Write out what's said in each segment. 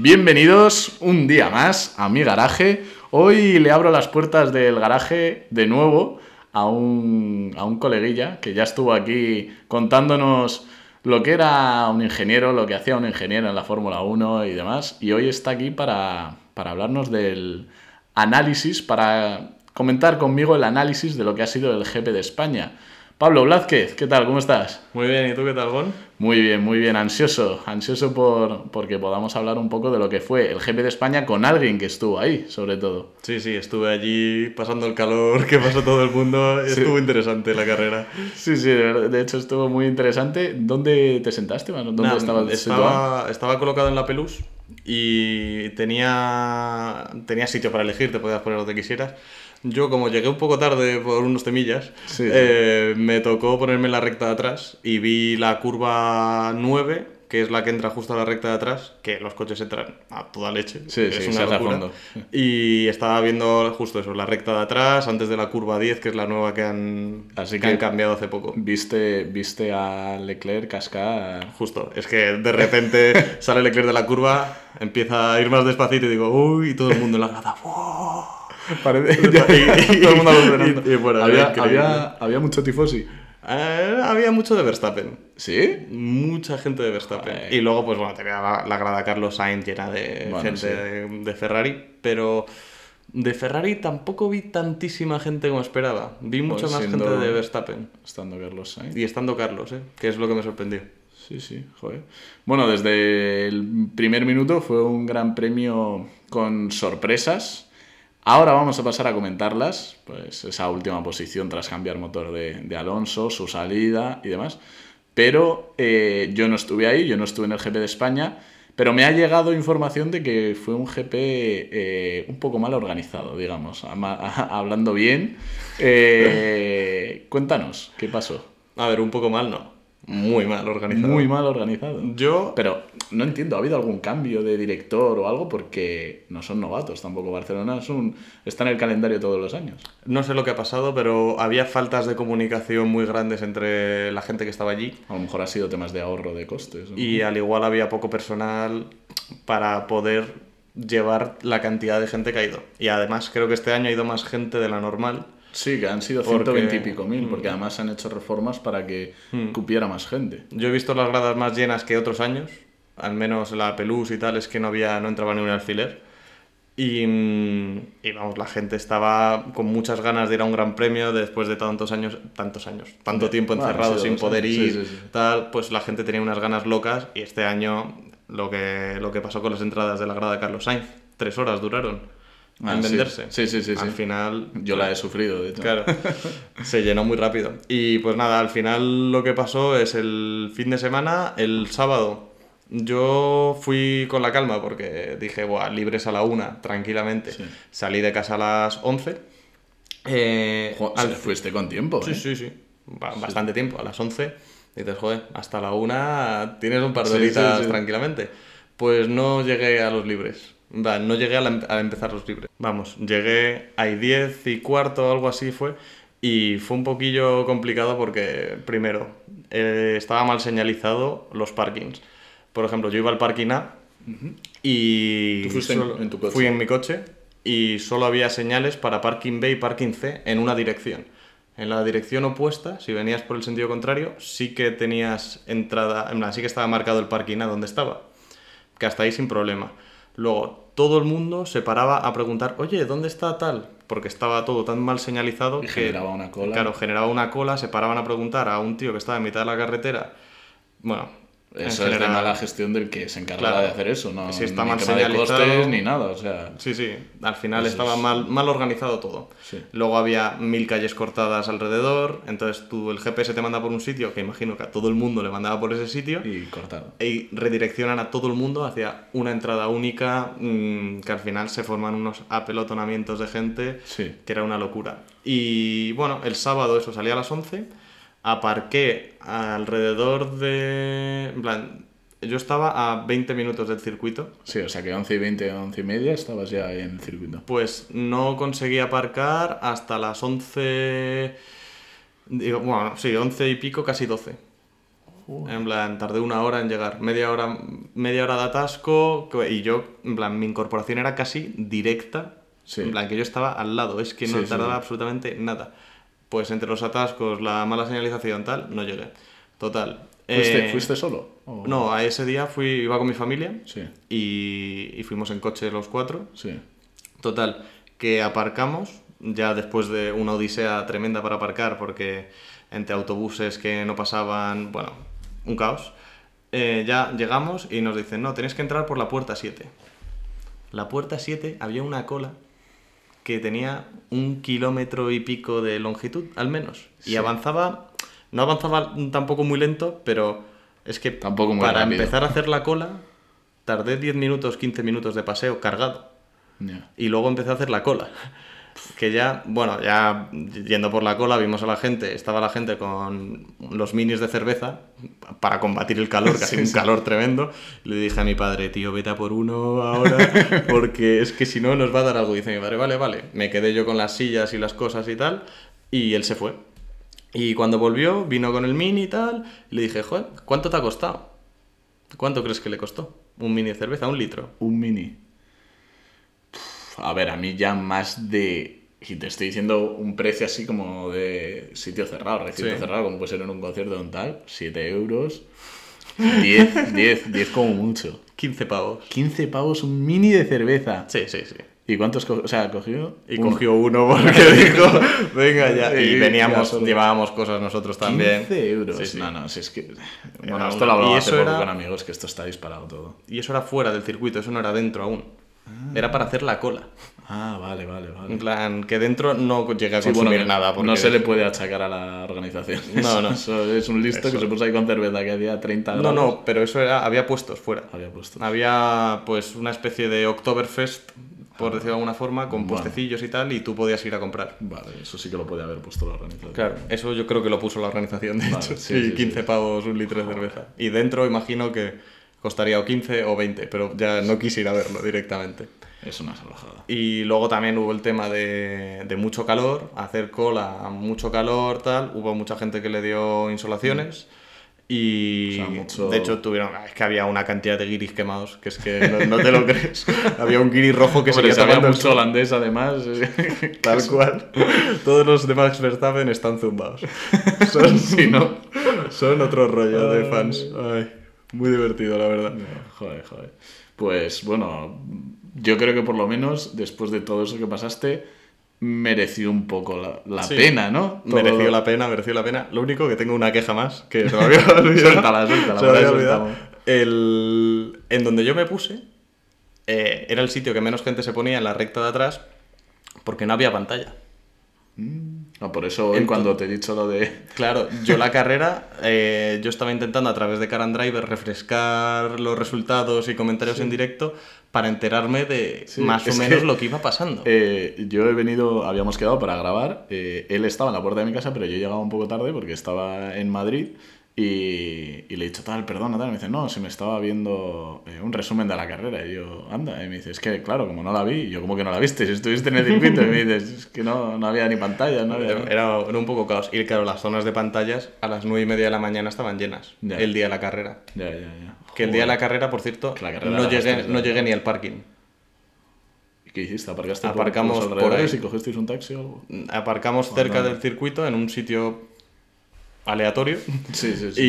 Bienvenidos un día más a mi garaje. Hoy le abro las puertas del garaje de nuevo a un, a un coleguilla que ya estuvo aquí contándonos lo que era un ingeniero, lo que hacía un ingeniero en la Fórmula 1 y demás. Y hoy está aquí para, para hablarnos del análisis, para comentar conmigo el análisis de lo que ha sido el GP de España. Pablo Blázquez, ¿qué tal? ¿Cómo estás? Muy bien, ¿y tú qué tal, Gon? Muy bien, muy bien, ansioso, ansioso por porque podamos hablar un poco de lo que fue el GP de España con alguien que estuvo ahí, sobre todo. Sí, sí, estuve allí pasando el calor que pasó todo el mundo, estuvo interesante la carrera. Sí, sí, de, de hecho estuvo muy interesante. ¿Dónde te sentaste? ¿Dónde Nah, estabas estaba, estaba colocado en la pelús y tenía, tenía sitio para elegir, te podías poner donde quisieras. Yo, como llegué un poco tarde por unos temillas, Sí. eh, me tocó ponerme en la recta de atrás y vi la curva 9, que es la que entra justo a la recta de atrás, que los coches entran a toda leche. Sí, es una locura. Y estaba viendo justo eso, la recta de atrás, antes de la curva 10, que es la nueva que han, Así que que- han cambiado hace poco. Viste, viste a Leclerc cascar. Justo, es que de repente sale Leclerc de la curva, empieza a ir más despacito y digo, uy, y todo el mundo en la grada, ¡wow! Parece Y- y- todo el mundo alucinando. y- y bueno, había, había, había mucho tifosi. Eh, había mucho de Verstappen. ¿Sí? Mucha gente de Verstappen. Y luego, pues bueno, tenía la, la grada Carlos Sainz llena de Bueno, gente sí. de, de Ferrari, pero de Ferrari tampoco vi tantísima gente como esperaba. Vi mucha Pues más gente de Verstappen. Estando Carlos Sainz. Y estando Carlos, ¿eh? que es lo que me sorprendió. Sí, sí, joder. Bueno, desde el primer minuto fue un gran premio con sorpresas. Ahora vamos a pasar a comentarlas, pues esa última posición tras cambiar motor de, de Alonso, su salida y demás. Pero eh, yo no estuve ahí, yo no estuve en el GP de España, pero me ha llegado información de que fue un GP eh, un poco mal organizado, digamos, hablando bien. Eh, cuéntanos, ¿qué pasó? A ver, un poco mal, no. Muy mal organizado. Muy mal organizado. Yo, Pero no entiendo, ¿ha habido algún cambio de director o algo? Porque no son novatos tampoco. Barcelona es un, está en el calendario todos los años. No sé lo que ha pasado, pero había faltas de comunicación muy grandes entre la gente que estaba allí A lo mejor ha sido temas de ahorro de costes. ¿no? y al igual había poco personal para poder llevar la cantidad de gente que ha ido. Y además creo que este año ha ido más gente de la normal. Sí, que han sido Porque- 120 y pico mil, porque además han hecho reformas para que cupiera más gente. Yo he visto las gradas más llenas que otros años, al menos la Pelús y tal, es que no había no entraba ni un alfiler. Y, mm, y vamos, la gente estaba con muchas ganas de ir a un gran premio después de tantos años, tantos años, tanto Ya. tiempo Bueno, encerrado sin poder ir, Sí, sí, sí. tal, pues la gente tenía unas ganas locas y este año lo que, lo que pasó con las entradas de la grada Carlos Sainz, tres horas duraron Ah, en sí. venderse. Sí, sí, sí, Al sí. final... Yo la he sufrido, de hecho. Claro, se llenó muy rápido. Y pues nada, al final lo que pasó es el fin de semana, el sábado, yo fui con la calma porque dije, Buah, libres a la una, tranquilamente. Sí. Salí de casa a las 11. Eh, Jo, al- fuiste con tiempo, Sí, ¿eh? sí, sí. Ba- Bastante tiempo, a las 11. Dices, joder, hasta la una tienes un par de Sí, sí, horitas sí. tranquilamente. Pues no llegué a los libres. Va, no llegué a, la- a empezar los libres. Vamos, llegué a 10 y cuarto algo así fue. Y fue un poquillo complicado porque, primero, eh, estaba mal señalizado los parkings. Por ejemplo, yo iba al parking A y Tú fuiste en- solo- en tu coche. fui en mi coche y solo había señales para parking B y parking C en una dirección. En la dirección opuesta, si venías por el sentido contrario, sí que tenías entrada, en plan, sí que estaba marcado el parking A donde estaba, que hasta ahí sin problema. Luego, todo el mundo se paraba a preguntar, oye, ¿dónde está tal? Porque estaba todo tan mal señalizado Y que... generaba una cola. Claro, generaba una cola, se paraban a preguntar a un tío que estaba en mitad de la carretera. Bueno, Eso es de mala gestión del que se encargaba Claro. de hacer eso, no Si está ni mal de costes ni nada, o sea... Sí, sí, al final estaba es- mal, mal organizado todo. Sí. Luego había mil calles cortadas alrededor, entonces tú el GPS te manda por un sitio, que imagino que a todo el mundo le mandaba por ese sitio, Y cortado. y redireccionan a todo el mundo hacia una entrada única, mm, que al final se forman unos apelotonamientos de gente, Sí. que era una locura. Y bueno, el sábado eso salía a las 11, aparqué alrededor de... En plan, yo estaba a 20 minutos del circuito, Sí, o sea que 11 y 20, 11 y media estabas ya en el circuito. Pues no conseguí aparcar hasta las 11. Digo, bueno, sí, 11 y pico, casi 12. En plan, tardé una hora en llegar, media hora, media hora de atasco y yo, en plan, mi incorporación era casi directa. Sí. En plan, que yo estaba al lado, es que no sí, tardaba sí. absolutamente nada. Pues entre los atascos, la mala señalización, tal, no llegué. Total. ¿Fuiste, eh, ¿fuiste solo? ¿O- No, a ese día fui, iba con mi familia Sí, y, y fuimos en coche los cuatro. sí. Total, que aparcamos, ya después de una odisea tremenda para aparcar, porque entre autobuses que no pasaban, bueno, un caos, eh, ya llegamos y nos dicen, no, tenéis que entrar por la puerta 7. La puerta 7 había una cola que tenía un kilómetro y pico de longitud, al menos. Y Sí. avanzaba, no avanzaba tampoco muy lento, pero es que Tampoco muy para rápido. empezar a hacer la cola, tardé 10 minutos, 15 minutos de paseo cargado Ya. y luego empecé a hacer la cola. Que ya, bueno, ya yendo por la cola vimos a la gente, estaba la gente con los minis de cerveza para combatir el calor, que hacía un calor tremendo. Le dije a mi padre, tío, vete a por uno ahora, porque es que si no nos va a dar algo. Dice mi padre, vale, vale. Me quedé yo con las sillas y las cosas y tal, y él se fue. Y cuando volvió, vino con el mini y tal, y le dije, joder, ¿cuánto te ha costado? ¿Cuánto crees que le costó? Un mini de cerveza, un litro. Un mini. A ver, a mí ya más de... Y te estoy diciendo un precio así como de sitio cerrado, recinto Sí. cerrado, como puede ser en un concierto de un tal. 7 euros. 10, 10, 10 como mucho. 15 pavos. 15 pavos un mini de cerveza. Sí, sí, sí. ¿Y cuántos cogió? O sea, cogió... Y uno. cogió uno porque dijo, venga ya. Y veníamos, llevábamos cosas nosotros también. 15 euros. Sí, sí. No, no, si es que... Bueno, esto lo hablaba hace poco era- con amigos, que esto está disparado todo. Y eso era fuera del circuito, eso no era dentro aún. Era para hacer la cola. Ah, vale, vale, vale. En plan, que dentro no llegué a Sí, consumir bueno, nada. Porque no se le puede achacar a la organización. No, no. Eso es un listo que se puso ahí con cerveza que hacía 30 No, grados. no, pero eso era, había puestos fuera. Había puesto. Había pues una especie de Oktoberfest, por decirlo de alguna forma, con Bueno. puestecillos y tal, y tú podías ir a comprar. Vale, eso sí que lo podía haber puesto la organización. Claro, eso yo creo que lo puso la organización, de Vale, hecho. sí, Sí, sí, 15 sí. pavos un litro de cerveza. Y dentro imagino que costaría o 15 o 20, pero ya no quise ir a verlo directamente. Es una salvajada. Y luego también hubo el tema de, de mucho calor, hacer cola, mucho calor, tal. Hubo mucha gente que le dio insolaciones. Y O sea, mucho- de hecho tuvieron, es que había una cantidad de guiris quemados, que es que no, no te lo crees. había un guiri rojo que Hombre, si había tomando el mucho holandés además. eh, Tal cual. Todos los de Max Verstappen están zumbados. Son, Sí, ¿no? son otro rollo de fans. Ay, muy divertido, la verdad. Joder, joder. Pues bueno, yo creo que por lo menos después de todo eso que pasaste, mereció un poco la, la Sí. pena, ¿no? Todo- Mereció la pena, mereció la pena. Lo único que tengo una queja más, que se me había olvidado. Suéltala, suéltala, Se me había olvidado. El... En donde yo me puse, eh, era el sitio que menos gente se ponía en la recta de atrás, porque no había pantalla. Ah, por eso hoy Entonces- cuando te he dicho lo de... Claro, yo la carrera, eh, yo estaba intentando a través de Caran Driver refrescar los resultados y comentarios en directo para enterarme de Sí, más o menos que- lo que iba pasando. Eh, yo he venido, habíamos quedado para grabar. eh, él estaba en la puerta de mi casa, pero yo llegaba un poco tarde porque estaba en Madrid. Y, y le he dicho, tal, perdona, tal. Y me dice, no, se me estaba viendo eh, un resumen de la carrera. Y yo, anda. Y me dice, es que, claro, como no la vi, y yo, como que no la viste? Si estuviste en el circuito. Y me dices, es que no, no había ni pantalla, no había. Era, era un poco caos. Y claro, las zonas de pantallas a las 9 y media de la mañana estaban llenas. Ya. El día de la carrera. Ya, ya, ya. Que el día de la carrera, por cierto, carrera no, llegué, no llegué ni al parking. ¿Y qué hiciste? ¿Aparcaste Aparcamos por, ahí. y cogisteis un taxi o algo? Aparcamos cerca del circuito en un sitio aleatorio Sí, sí, sí.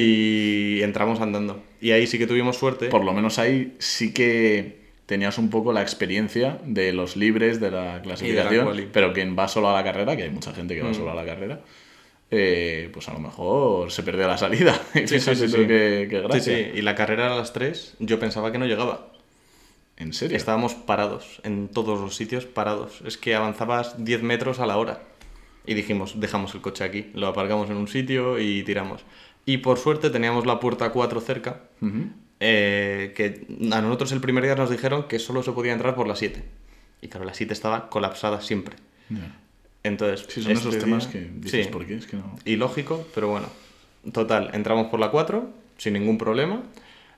y entramos andando. Y ahí sí que tuvimos suerte. Por lo menos ahí sí que tenías un poco la experiencia de los libres de la clasificación, pero quien va solo a la carrera, que hay mucha gente que va Mm. solo a la carrera, eh, pues a lo mejor se perdió la salida. Y Sí, sí, gracia. sí, y la carrera a las 3 yo pensaba que no llegaba. ¿En serio? Estábamos parados, en todos los sitios parados. Es que avanzabas 10 metros a la hora. Y dijimos, dejamos el coche aquí, lo aparcamos en un sitio y tiramos. Y por suerte teníamos la puerta 4 cerca, eh, que a nosotros el primer día nos dijeron que solo se podía entrar por las 7. Y claro, la 7 estaba colapsada siempre. Entonces, Sí, son este esos temas día- que dices, Sí. ¿por qué? Es que no... ilógico, pero bueno. Total, entramos por la 4 sin ningún problema.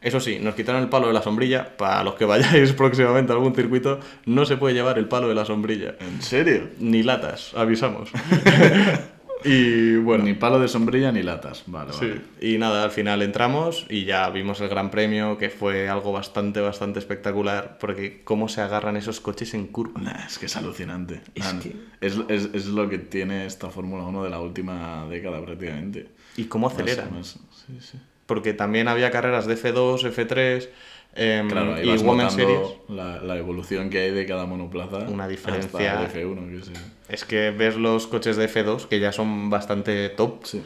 Eso sí, nos quitaron el palo de la sombrilla. Para los que vayáis próximamente a algún circuito, no se puede llevar el palo de la sombrilla. ¿En serio? Ni latas, avisamos. Y bueno, Ni palo de sombrilla ni latas. Vale, Sí. vale. Y nada, al final entramos y ya vimos el Gran Premio, que fue algo bastante, bastante espectacular, porque cómo se agarran esos coches en curva. Nah, es que es alucinante. Es que- es, es- es lo que tiene esta Fórmula 1 de la última década prácticamente. Y cómo Más- acelera. más- sí, sí. Porque también había carreras de F2, F3 em, Claro, ahí y vas Women Series. la, la evolución que hay de cada monoplaza. Una diferencia- Hasta el F1, que sí. Es que ves los coches de F2, que ya son bastante top, Sí.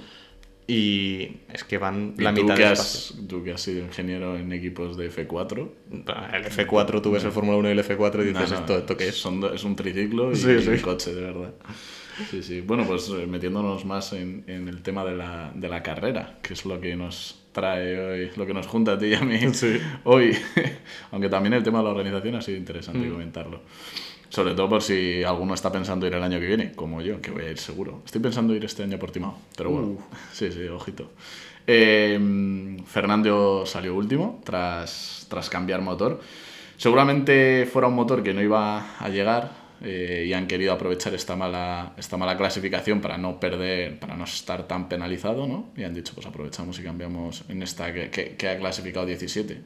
y es que van la mitad de has, tú que has sido ingeniero en equipos de F4. El F4, tú ves el Fórmula 1 y el F4 y dices, no, no, ¿esto, ¿esto qué es? son es un triciclo y, Sí, y sí. un coche, de verdad. Sí, sí. Bueno, pues eh, metiéndonos más en, en el tema de la, de la carrera, que es lo que nos trae hoy, lo que nos junta a ti y a mí Sí. hoy. Aunque también el tema de la organización ha sido Mm. interesante comentarlo. Sobre todo por si alguno está pensando ir el año que viene, como yo, que voy a ir seguro. Estoy pensando ir este año por Timao, pero bueno, Uh. sí, sí, ojito. Eh, Fernando salió último tras, tras cambiar motor. Seguramente fuera un motor que no iba a llegar eh, y han querido aprovechar esta mala, esta mala clasificación para no perder, para no estar tan penalizado, ¿no? Y han dicho, pues aprovechamos y cambiamos en esta que, que- que ha clasificado 17.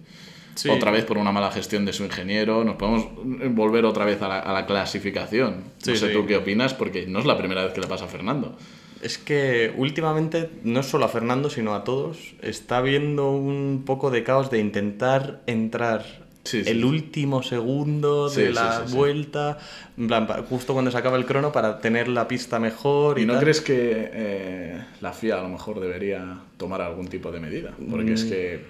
Sí. Otra vez por una mala gestión de su ingeniero, nos podemos volver otra vez a la, a la clasificación. Sí, no sé sí. tú qué opinas, porque no es la primera vez que le pasa a Fernando. Es que últimamente, no solo a Fernando, sino a todos, está habiendo un poco de caos de intentar entrar Sí, sí, el último segundo de la vuelta, en plan, pa- justo cuando se acaba el crono para tener la pista mejor. ¿Y, ¿Y no tal. crees que eh, la FIA a lo mejor debería tomar algún tipo de medida? Porque es que,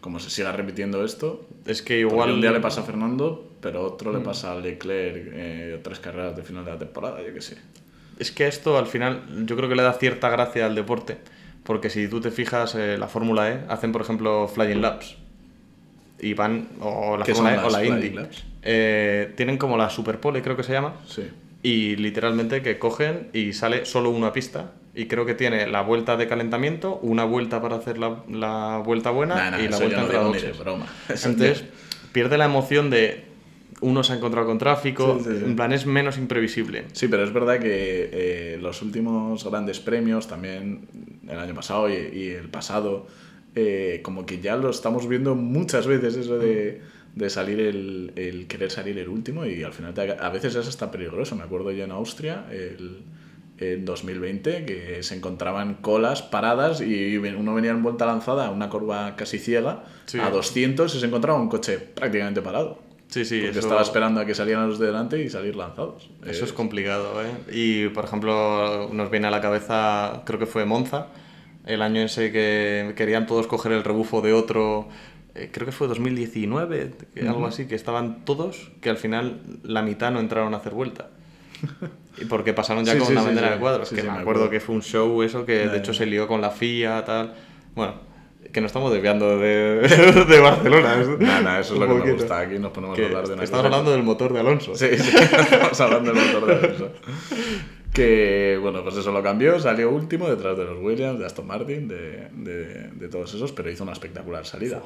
como se siga repitiendo esto, Es que igual un día le pasa a Fernando, pero otro le pasa a Leclerc eh, tres carreras de final de la temporada, yo qué sé. Es que esto al final yo creo que le da cierta gracia al deporte, porque si tú te fijas, eh, la Fórmula E hacen, por ejemplo, Flying Laps. Y van, o la ¿Qué Fórmula son o la. Laps? Eh, tienen como la Superpole, creo que se llama. Sí. Y literalmente que cogen y sale solo una pista. Y creo que tiene la vuelta de calentamiento, una vuelta para hacer la, la vuelta buena Nah, nah, y la vuelta no entre digo las broma. Entonces, pierde la emoción de uno se ha encontrado con tráfico, Sí, sí, sí. en plan es menos imprevisible. Sí, pero es verdad que eh, los últimos grandes premios, también el año pasado y, y el pasado, eh, como que ya lo estamos viendo muchas veces eso de, de salir el, el querer salir el último y al final te- a veces es hasta peligroso. Me acuerdo yo en Austria, el, en 2020, que se encontraban colas paradas y uno venía en vuelta lanzada a una curva casi ciega Sí. a 200 y se encontraba un coche prácticamente parado. Sí, sí, Porque eso, estaba esperando a que salieran los de delante y salir lanzados. eso es Eh, complicado. ¿eh? Y, por ejemplo, nos viene a la cabeza, creo que fue Monza, el año ese que querían todos coger el rebufo de otro, eh, creo que fue 2019, que- algo así, que estaban todos, que al final la mitad no entraron a hacer vuelta. Y porque pasaron ya Sí, con sí, una bandera sí. de cuadros, que me me acuerdo acuerdo. que fue un show eso, que de hecho se lió con la FIA, tal. Bueno, que nos estamos desviando de, de Barcelona. Nada, nada, eso es lo que me poquito. gusta. Aquí nos ponemos Que a hablar de una estamos cosa- hablando del motor de Alonso. Sí, sí, estamos hablando del motor de Alonso. Que, bueno, pues eso lo cambió, salió último detrás de los Williams, de Aston Martin, de, de, de todos esos, pero hizo una espectacular salida.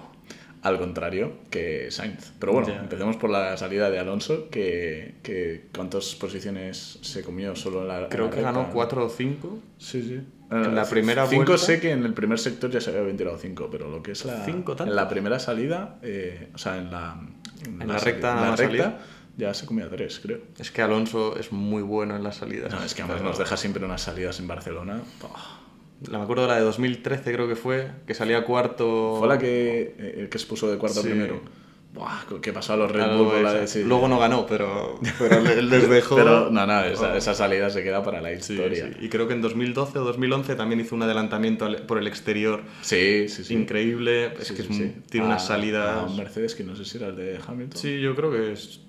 Al contrario que Sainz. Pero bueno, empecemos por la salida de Alonso, que, que ¿cuántas posiciones se comió solo en la en Creo la que recta? ganó 4 o 5. Sí, sí. En la primera cinco vuelta- sé que en el primer sector ya se había ventilado 5, pero lo que es la, ¿Cinco en la primera salida, eh, o sea, en la, En la sali- recta en la recta. Ya se comía 3, creo. Es que Alonso es muy bueno en las salidas. No, es que además Pero- nos deja siempre unas salidas en Barcelona. La- Me acuerdo de la de 2013, creo que fue, que salía cuarto. Fue la que, eh, el que expuso de cuarto Sí. primero. Buah, ¿Qué pasó a los Red Algo Bull? la sí, Luego no ganó, pero, pero le- les dejó. Pero no, no, esa, Oh. esa salida se queda para la historia. sí. Y creo que en 2012 o 2011 también hizo un adelantamiento por el exterior Sí, sí, sí. increíble. Es que es tiene unas a salidas. un Mercedes que no sé si era el de Hamilton. Sí, yo creo que es.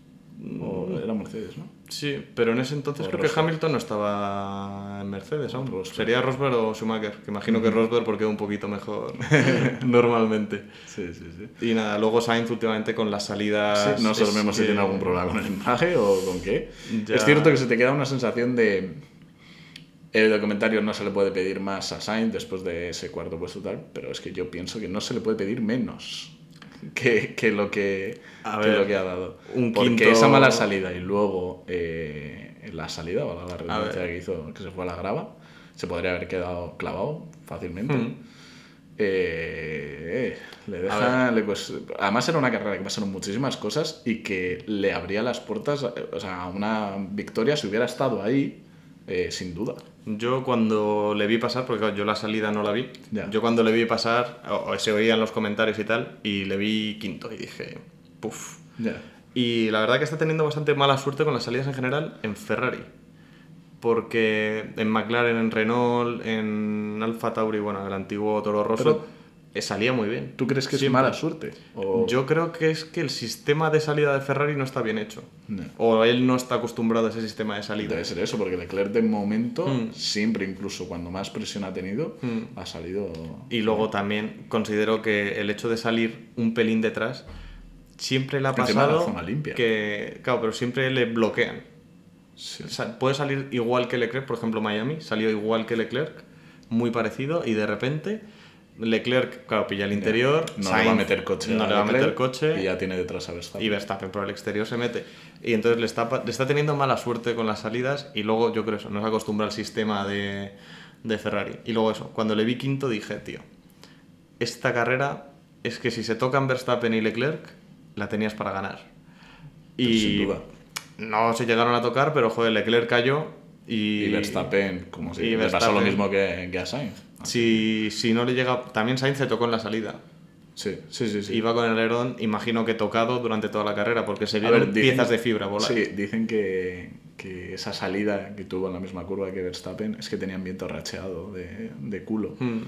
O era Mercedes, ¿no? Sí, pero en ese entonces O creo que. Hamilton no estaba en Mercedes aún. Rosberg. Sería Rosberg o Schumacher, que imagino que Rosberg porque un poquito mejor normalmente. Sí, sí, sí. Y nada, luego Sainz últimamente con las salidas. Sí, no sabemos si que- tiene algún problema con el empaje o con qué. Ya. Es cierto que se te queda una sensación de. El documentario no se le puede pedir más a Sainz después de ese cuarto puesto tal, pero es que yo pienso que no se le puede pedir menos que, que lo, que, A que ver, lo que ha dado. un Porque quinto- esa mala salida y luego eh, la salida, o la redundancia que hizo, que se fue a la grava, se podría haber quedado clavado fácilmente. Mm. Eh, le deja, le pues- además era una carrera que pasaron muchísimas cosas y que le abría las puertas o sea, a una victoria si hubiera estado ahí, eh, sin duda. Yo cuando le vi pasar, porque claro, yo la salida no la vi, Ya. yo cuando le vi pasar, o, o se oía en los comentarios y tal, y le vi quinto y dije, puff. Y la verdad que está teniendo bastante mala suerte con las salidas en general en Ferrari. Porque en McLaren, en Renault, en Alfa Tauri, bueno, el antiguo Toro Rosso, Pero- salía muy bien. ¿Tú crees que Siempre. es mala suerte? O- Yo creo que es que el sistema de salida de Ferrari no está bien hecho. No. O él no está acostumbrado a ese sistema de salida. Debe ser eso, porque Leclerc de momento, Mm. siempre, incluso cuando más presión ha tenido, Mm. ha salido. Y luego también considero que el hecho de salir un pelín detrás siempre le ha de la pasado zona limpia. que, claro, pero siempre le bloquean. Sí. Puede salir igual que Leclerc, por ejemplo, Miami salió igual que Leclerc, muy parecido, y de repente Leclerc, claro, pilla el interior, No le va a meter coche. no a le va a meter coche, Y ya tiene detrás a Verstappen. y Verstappen por el exterior se mete. Y entonces le está, le está teniendo mala suerte con las salidas y luego yo creo eso, no se acostumbra al sistema de, de Ferrari. Y luego eso, cuando le vi quinto dije, tío, esta carrera es que si se tocan Verstappen y Leclerc, la tenías para ganar. Pero Y sin duda. no se llegaron a tocar, pero joder, Leclerc cayó y... Y Verstappen, como si y le pasó lo mismo que, que a Sainz. Si, si no le llega... También Sainz se tocó en la salida. Sí, sí, sí. sí. Iba con el alerón, imagino que tocado durante toda la carrera, porque se vieron ver, dicen- piezas de fibra volar. Sí, dicen que, que esa salida que tuvo en la misma curva que Verstappen es que tenían viento racheado de, de culo, Mm.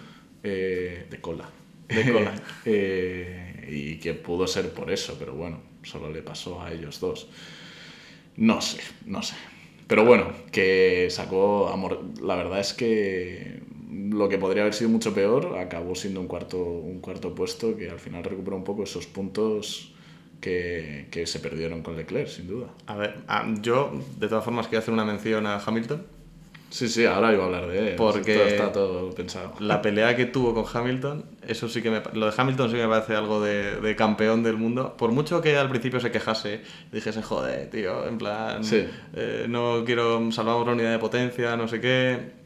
eh, de cola. De cola. Eh, y que pudo ser por eso, pero bueno, solo le pasó a ellos dos. No sé, no sé. Pero bueno, que sacó amor. La verdad es que lo que podría haber sido mucho peor acabó siendo un cuarto, un cuarto puesto que al final recuperó un poco esos puntos que, que se perdieron con Leclerc, sin duda. A ver, ah, yo de todas formas quiero hacer una mención a Hamilton. Sí, sí, ahora iba a hablar de él. Porque- Todo está todo pensado. La pelea que tuvo con Hamilton, eso sí que me... Lo de Hamilton sí me parece algo de, de campeón del mundo. Por mucho que al principio se quejase, dijese, joder, tío, en plan, Sí. eh, no quiero, salvamos la unidad de potencia, no sé qué.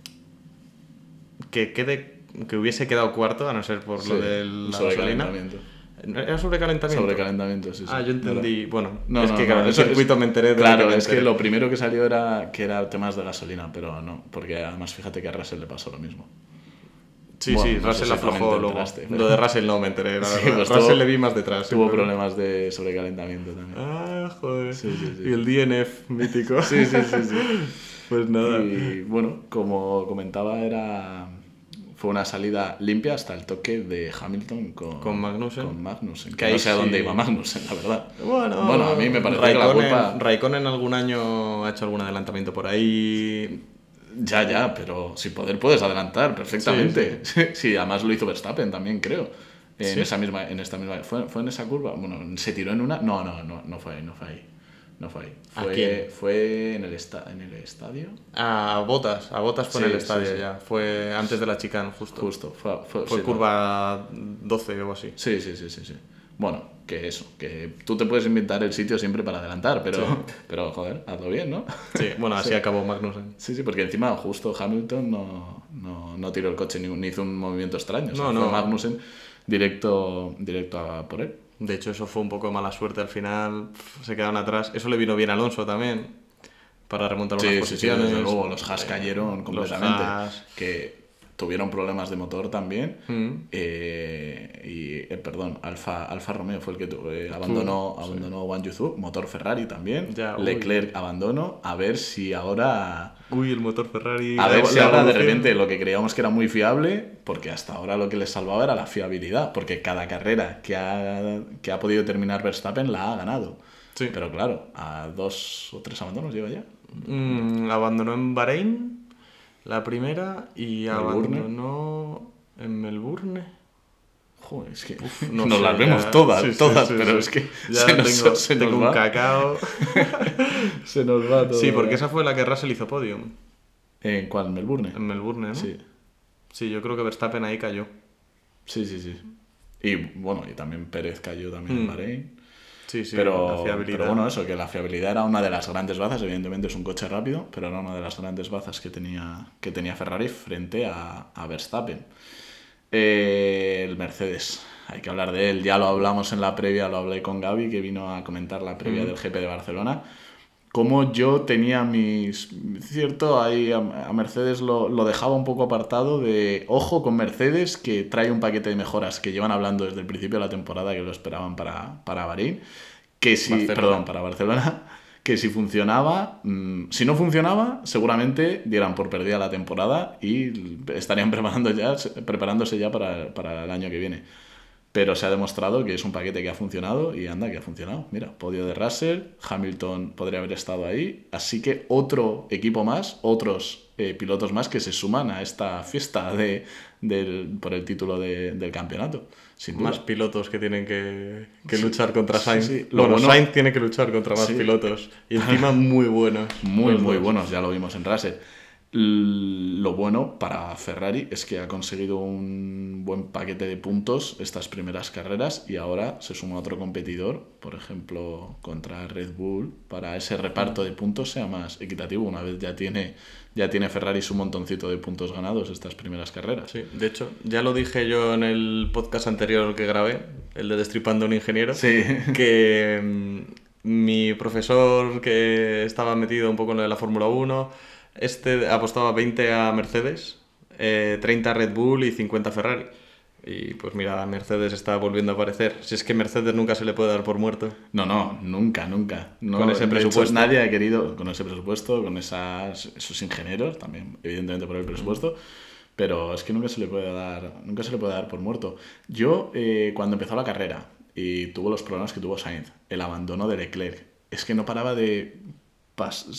Que quede, que hubiese quedado cuarto, a no ser por lo Sí, de un la gasolina. sobrecalentamiento. ¿Era sobrecalentamiento? Sobrecalentamiento, sí, sí. Ah, yo entendí, bueno, No, es no, que no, claro, en el eso es- circuito me enteré de lo Claro, que me es que lo primero que salió era que era temas de gasolina, pero no, porque además fíjate que a Russell le pasó lo mismo. Sí, Bueno, sí, no Russell aflojó luego. pero- Lo de Russell no me enteré, la Sí, pues Russell tuvo- le vi más detrás. Tuvo problemas de sobrecalentamiento también. Ah, joder. Sí, sí, sí. Y el DNF mítico. Sí, sí, sí, sí. Pues nada. Y bueno, como comentaba, era fue una salida limpia hasta el toque de Hamilton con, Con Magnussen. Con Magnussen, que, ahí no sé a dónde sí. iba Magnussen, la verdad. Bueno, Bueno, a mí me parece que la Raikkonen- culpa... Raikkonen algún año ha hecho algún adelantamiento por ahí. Ya, ya, pero sin poder puedes adelantar perfectamente. Sí, además lo hizo Verstappen también, creo. En ¿Sí? esa misma, en esta misma, ¿fue, fue en esa curva. Bueno, se tiró en una. No, no, no, no fue ahí, no fue ahí. No fue ahí. ¿A Fue, quién? fue en el esta, en el estadio. A Botas, a Botas fue en el estadio sí. ya. Fue antes de la chicane, justo. Justo, fue, fue, Fue curva 12 o algo así. Sí, sí, sí, sí, sí. Bueno, que eso, que tú te puedes inventar el sitio siempre para adelantar, pero, pero joder, hazlo bien, ¿no? Sí, bueno, así Sí. acabó Magnussen. Sí, sí, porque encima justo Hamilton no, no, no tiró el coche ni, ni hizo un movimiento extraño. o sea, No, fue no. Magnussen directo, directo a por él. De hecho, eso fue un poco mala suerte al final. Se quedaron atrás. Eso le vino bien a Alonso también. Para remontar unas Sí, sí, posiciones. desde luego, los Haas Eh, cayeron los completamente. Haas. Que tuvieron problemas de motor también. Mm. Eh, y, eh, perdón, Alfa, Alfa Romeo fue el que eh, abandonó, abandonó Wang Yuzu, motor Ferrari también. Ya. Leclerc abandonó. A ver si ahora. Uy, el motor Ferrari. A ver si ahora de repente lo que creíamos que era muy fiable, porque hasta ahora lo que les salvaba era la fiabilidad, porque cada carrera que ha, que ha podido terminar Verstappen la ha ganado. Sí. Pero claro, a dos o tres abandonos lleva ya. Mm, abandonó en Bahrein la primera y Melbourne. abandonó en Melbourne. Joder, es que no nos sé, las vemos todas, sí, todas, sí, pero es que Ya se nos, tengo, se tengo nos un va. cacao. Se nos va todo. Sí, porque esa fue la que Russell hizo podium. ¿En cuál? ¿Melbourne? En Melbourne, ¿no? Sí, Sí, yo creo que Verstappen ahí cayó. sí, sí, sí. Y bueno, y también Pérez cayó también en Mm. Bahrein. Sí, sí, pero, la fiabilidad. pero bueno, eso, que la fiabilidad era una de las grandes bazas. Evidentemente es un coche rápido, pero era una de las grandes bazas que tenía, que tenía Ferrari frente a, a Verstappen. Eh, el Mercedes, hay que hablar de él. Ya lo hablamos en la previa, lo hablé con Gaby, que vino a comentar la previa del GP de Barcelona. Como yo tenía mis. Cierto, ahí a, a Mercedes lo, lo dejaba un poco apartado de. Ojo con Mercedes, que trae un paquete de mejoras que llevan hablando desde el principio de la temporada, que lo esperaban para, para Bahrein. Que si. Barcelona. Perdón, para Barcelona. Que si funcionaba. mm, si no funcionaba, seguramente dieran por perdida la temporada y estarían preparando ya, preparándose ya para, para el año que viene pero se ha demostrado que es un paquete que ha funcionado y anda, que ha funcionado. Mira, podio de Russell, Hamilton podría haber estado ahí, así que otro equipo más, otros eh, pilotos más que se suman a esta fiesta de, del- por el título de- del campeonato. Sin duda. Más pilotos que tienen que, que luchar contra Sainz. sí. Lo Bueno, bueno- Sainz tiene que luchar contra más pilotos. Y encima muy buenos. Muy, muy buenos, ya lo vimos en Russell. Lo bueno para Ferrari es que ha conseguido un buen paquete de puntos estas primeras carreras y ahora se suma otro competidor, por ejemplo, contra Red Bull, para ese reparto de puntos sea más equitativo. Una vez ya tiene, ya tiene Ferrari su montoncito de puntos ganados estas primeras carreras. Sí, de hecho, ya lo dije yo en el podcast anterior que grabé, el de Destripando a un ingeniero, Sí. que mm, mi profesor que estaba metido un poco en lo de la Fórmula 1, este apostaba 20 a Mercedes, eh, 30 a Red Bull y 50 a Ferrari. Y pues mira, Mercedes está volviendo a aparecer. Si es que Mercedes nunca se le puede dar por muerto. No, no, nunca, nunca. No, Con ese hecho, presupuesto. nadie ha querido, con ese presupuesto, con esas, esos ingenieros, también, evidentemente por el presupuesto, pero es que nunca se le puede dar, nunca se le puede dar por muerto. Yo, eh, cuando empezó la carrera y tuvo los problemas que tuvo Sainz, el abandono de Leclerc, es que no paraba de.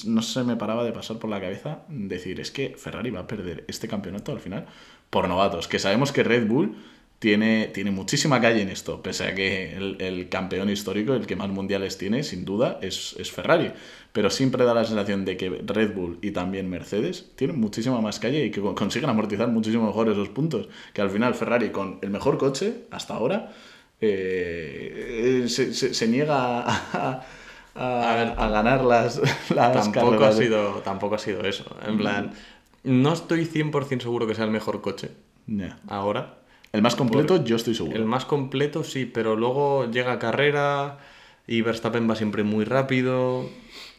No se me paraba de pasar por la cabeza decir, es que Ferrari va a perder este campeonato al final por novatos, que sabemos que Red Bull tiene, tiene muchísima calle en esto, pese a que el, el campeón histórico, el que más mundiales tiene, sin duda, es, es Ferrari. Pero siempre da la sensación de que Red Bull y también Mercedes tienen muchísima más calle y que con- consiguen amortizar muchísimo mejor esos puntos. Que al final Ferrari, con el mejor coche hasta ahora, eh, eh, se, se- se niega a, a- A ver, a ganar las, las Tampoco ha, carreras de- sido, tampoco ha sido eso. En plan, no estoy 100% seguro que sea el mejor coche Ya. ahora. El más completo, yo estoy seguro. El más completo sí, pero luego llega carrera y Verstappen va siempre muy rápido.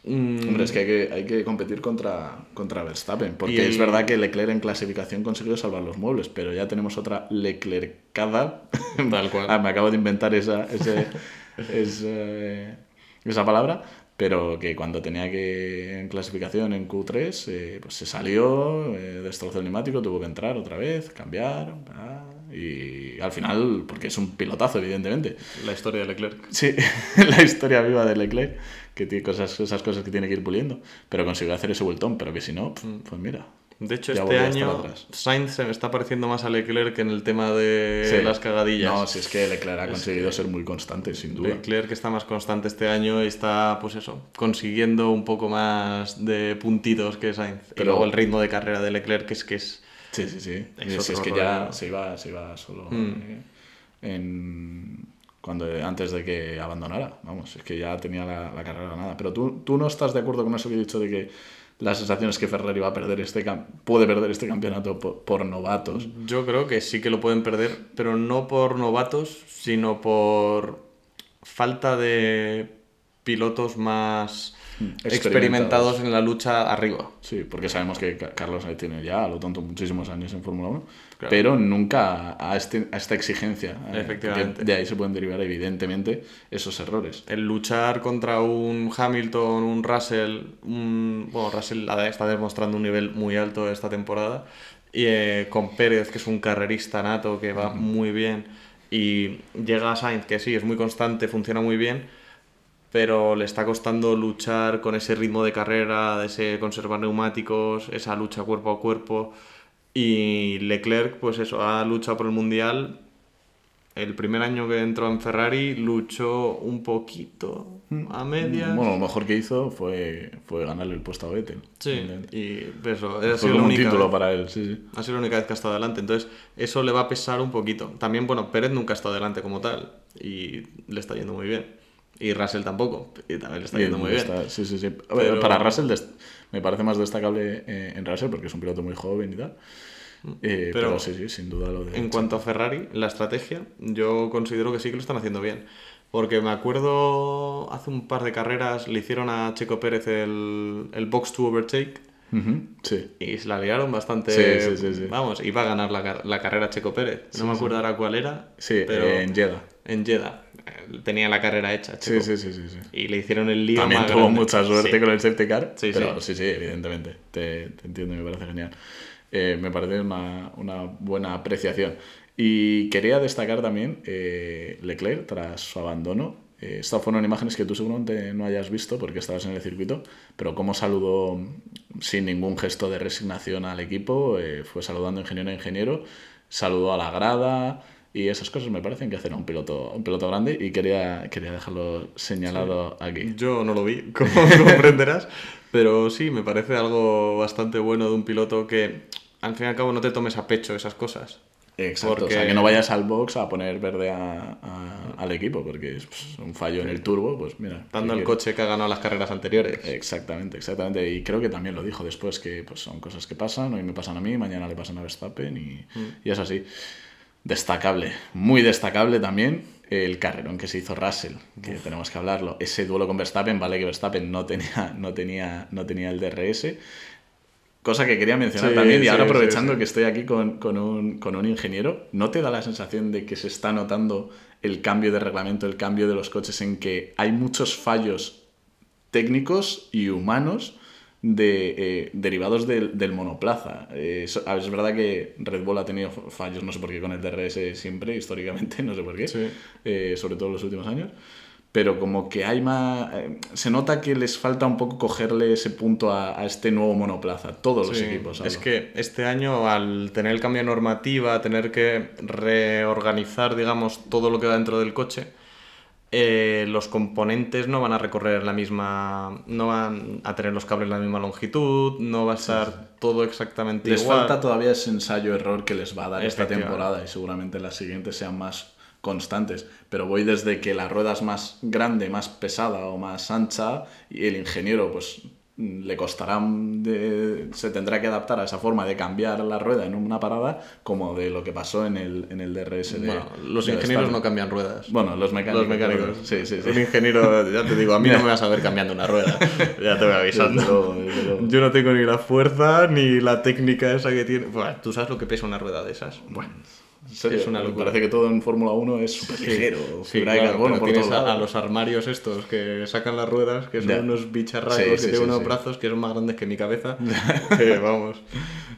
Mm, Hombre, es que hay que, hay que competir contra, contra Verstappen, porque Y es verdad que Leclerc en clasificación consiguió salvar los muebles, pero ya tenemos otra Leclercada. Tal cual. Ah, me acabo de inventar esa, ese- ese- esa palabra, pero que cuando tenía que en clasificación en Q3, eh, pues se salió, eh, destrozó el neumático, tuvo que entrar otra vez, cambiar, ah, y al final, porque es un pilotazo, evidentemente. La historia de Leclerc. Sí, la historia viva de Leclerc, que tiene cosas, esas cosas que tiene que ir puliendo, pero consiguió hacer ese vueltón, pero que si no, pf, pues mira. De hecho, Ya este año. Sainz se me está pareciendo más a Leclerc en el tema de Sí. las cagadillas. No, si es que Leclerc ha conseguido ser muy constante, sin duda. Leclerc está más constante este año y está, pues eso, consiguiendo un poco más de puntitos que Sainz. y Pero- luego el ritmo de carrera de Leclerc es que es... Sí, sí, sí. Es si es otro que ya se iba, se iba solo Mm. eh, en, cuando, antes de que abandonara. Vamos, es que ya tenía la, la carrera ganada. Pero tú, tú no estás de acuerdo con eso que he dicho de que la sensación es que Ferrari va a perder este puede perder este campeonato por, por novatos. Yo creo que sí que lo pueden perder, pero no por novatos, sino por falta de pilotos más Experimentados. experimentados en la lucha arriba. Sí, porque sabemos que Ca- Carlos Sainz tiene ya, a lo tonto, muchísimos años en Fórmula 1, Claro. pero nunca a, este, a esta exigencia. eh, Efectivamente. De ahí se pueden derivar, evidentemente, esos errores. El luchar contra un Hamilton, un Russell, un... bueno, Russell está demostrando un nivel muy alto esta temporada, y eh, con Pérez, que es un carrerista nato, que va muy bien, y llega a Sainz, que sí, es muy constante, funciona muy bien, pero le está costando luchar con ese ritmo de carrera, de ese conservar neumáticos, esa lucha cuerpo a cuerpo, y Leclerc, pues eso, ha luchado por el Mundial, el primer año que entró en Ferrari luchó un poquito a medias. Bueno, lo mejor que hizo fue, fue ganarle el puesto a Vettel. sí, y eso, ha sido, como un título vez, para él, sí, sí. ha sido la única vez que ha estado adelante. Entonces, eso le va a pesar un poquito. También, bueno, Pérez nunca ha estado adelante como tal y le está yendo muy bien. Y Russell tampoco. Y también le está yendo muy bien. Sí, sí, sí. Pero- Para Russell me parece más destacable eh, en Russell porque es un piloto muy joven y tal. Eh, pero, Pero- sí, sí, sin duda lo de... En cuanto a Ferrari, la estrategia, yo considero que sí que lo están haciendo bien. Porque me acuerdo hace un par de carreras le hicieron a Checo Pérez el, el box to overtake Sí. y se la liaron bastante. Sí, sí, sí. Vamos, iba a ganar la, la carrera Checo Pérez. No me acuerdo ahora cuál era. Sí, pero en Jeddah. En Jeddah. Eh, Tenía la carrera hecha, Sí, sí, sí, sí, sí. Y le hicieron el lío También más tuvo grande. mucha suerte Sí. con el safety car, Sí, pero sí. sí, sí, evidentemente. Te, te entiendo me parece genial. Eh, me parece una, una buena apreciación. Y quería destacar también eh, Leclerc tras su abandono. Eh, estas fueron imágenes que tú seguramente no hayas visto porque estabas en el circuito, pero cómo saludó sin ningún gesto de resignación al equipo, eh, fue saludando ingeniero a ingeniero, saludó a la grada y esas cosas me parecen que hacen a un piloto, un piloto grande y quería, quería dejarlo señalado aquí. Yo no lo vi, como comprenderás, pero sí, me parece algo bastante bueno de un piloto que al fin y al cabo no te tomes a pecho esas cosas. Exacto, o sea, Porque- que no vayas al box a poner verde a- a- al equipo, porque es pues, un fallo en el turbo, pues mira. Dando ¿qué el quieres? coche que ha ganado las carreras anteriores. Exactamente, exactamente. Y creo que también lo dijo después, que pues, son cosas que pasan, hoy me pasan a mí, mañana le pasan a Verstappen y, y es así. Destacable, muy destacable también el carrerón que se hizo Russell, que tenemos que hablarlo. Ese duelo con Verstappen, vale que Verstappen no tenía, no tenía, no tenía el DRS. Cosa que quería mencionar Sí, también, y sí, ahora aprovechando sí. que estoy aquí con, con un, con un ingeniero, ¿no te da la sensación de que se está notando el cambio de reglamento, el cambio de los coches, en que hay muchos fallos técnicos y humanos de, eh, derivados del, del monoplaza. Eh, eso- a ver, es verdad que Red Bull ha tenido fallos, no sé por qué, con el DRS siempre, históricamente, no sé por qué, Sí. eh, sobre todo en los últimos años. Pero como que hay más... eh, se nota que les falta un poco cogerle ese punto a, a este nuevo monoplaza, todos los Sí, equipos. Es hablo. que este año, al tener el cambio de normativa, tener que reorganizar, digamos, todo lo que va dentro del coche, eh, los componentes no van a recorrer la misma. no van a tener los cables la misma longitud, no va a estar todo exactamente Les igual. falta todavía ese ensayo-error que les va a dar esta temporada y seguramente las siguientes sean más constantes. Pero voy desde que la rueda es más grande, más pesada o más ancha y el ingeniero pues le costará, de- se tendrá que adaptar a esa forma de cambiar la rueda en una parada como de lo que pasó en el, en el DRS de Bueno, los de ingenieros no cambian ruedas. Bueno, los mecánicos. Los mecánicos. Sí, sí, sí. Un ingeniero, ya te digo, a mí no me vas a ver cambiando una rueda. Ya te voy avisando. Luego. Yo no tengo ni la fuerza ni la técnica esa que tiene. Buah, ¿Tú sabes lo que pesa una rueda de esas? Bueno, Es una locura. parece que todo en Fórmula 1 es súper ligero. Sí, de claro, por tienes a, a los armarios estos que sacan las ruedas, que son unos bicharracos Sí, que sí, tienen sí, unos sí. brazos que son más grandes que mi cabeza. que vamos.